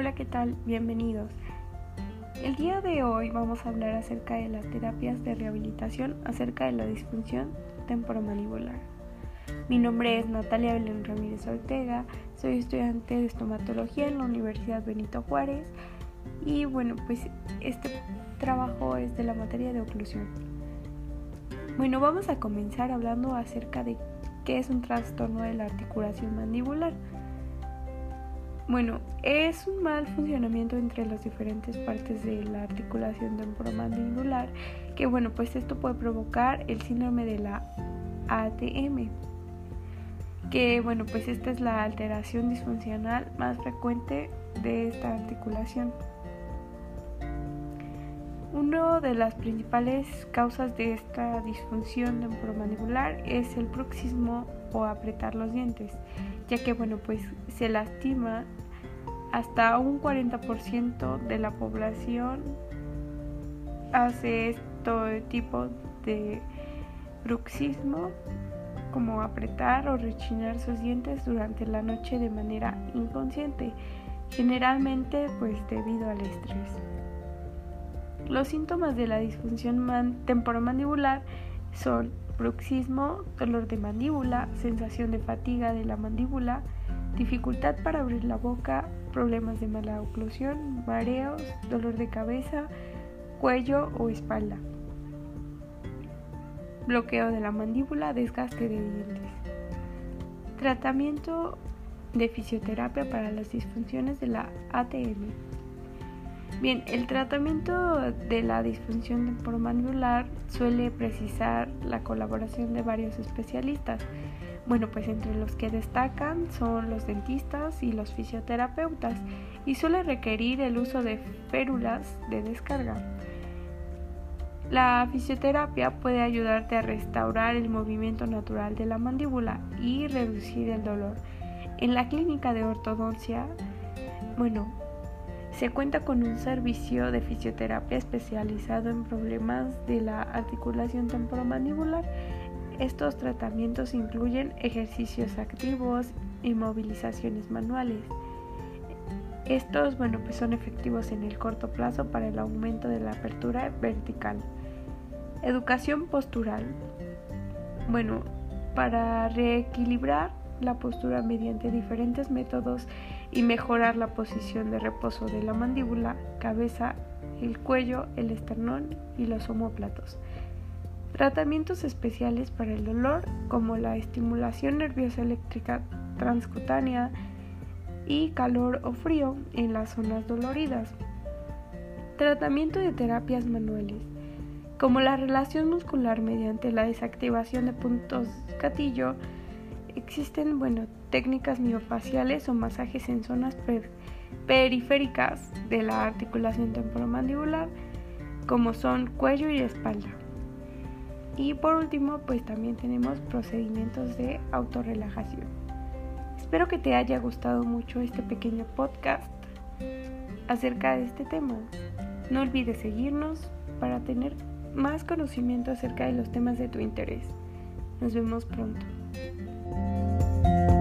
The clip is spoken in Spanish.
Hola, ¿qué tal? Bienvenidos. El día de hoy vamos a hablar acerca de las terapias de rehabilitación acerca de la disfunción temporomandibular. Mi nombre es Natalia Belén Ramírez Ortega, soy estudiante de estomatología en la Universidad Benito Juárez y bueno, pues este trabajo es de la materia de oclusión. Bueno, vamos a comenzar hablando acerca de qué es un trastorno de la articulación mandibular. Bueno, es un mal funcionamiento entre las diferentes partes de la articulación temporomandibular que bueno, pues esto puede provocar el síndrome de la ATM. Que bueno, pues esta es la alteración disfuncional más frecuente de esta articulación. Una de las principales causas de esta disfunción temporomandibular es el bruxismo o apretar los dientes, ya que bueno, pues se lastima hasta un 40% de la población hace este tipo de bruxismo como apretar o rechinar sus dientes durante la noche de manera inconsciente, generalmente pues debido al estrés. Los síntomas de la disfunción temporomandibular son bruxismo, dolor de mandíbula, sensación de fatiga de la mandíbula, dificultad para abrir la boca, problemas de mala oclusión, mareos, dolor de cabeza, cuello o espalda, bloqueo de la mandíbula, desgaste de dientes. Tratamiento de fisioterapia para las disfunciones de la ATM. Bien, el tratamiento de la disfunción temporomandibular suele precisar la colaboración de varios especialistas. Bueno, pues entre los que destacan son los dentistas y los fisioterapeutas y suele requerir el uso de férulas de descarga. La fisioterapia puede ayudarte a restaurar el movimiento natural de la mandíbula y reducir el dolor. En la clínica de ortodoncia, bueno, se cuenta con un servicio de fisioterapia especializado en problemas de la articulación temporomandibular. Estos tratamientos incluyen ejercicios activos y movilizaciones manuales. Estos, bueno, pues son efectivos en el corto plazo para el aumento de la apertura vertical. Educación postural. Bueno, para reequilibrar la postura mediante diferentes métodos y mejorar la posición de reposo de la mandíbula, cabeza, el cuello, el esternón y los omóplatos. Tratamientos especiales para el dolor como la estimulación nerviosa eléctrica transcutánea y calor o frío en las zonas doloridas. Tratamiento de terapias manuales como la relación muscular mediante la desactivación de puntos gatillo, Existen, bueno, técnicas miofaciales o masajes en zonas periféricas de la articulación temporomandibular, como son cuello y espalda. Y por último, pues también tenemos procedimientos de autorrelajación. Espero que te haya gustado mucho este pequeño podcast acerca de este tema. No olvides seguirnos para tener más conocimiento acerca de los temas de tu interés. Nos vemos pronto. Bye.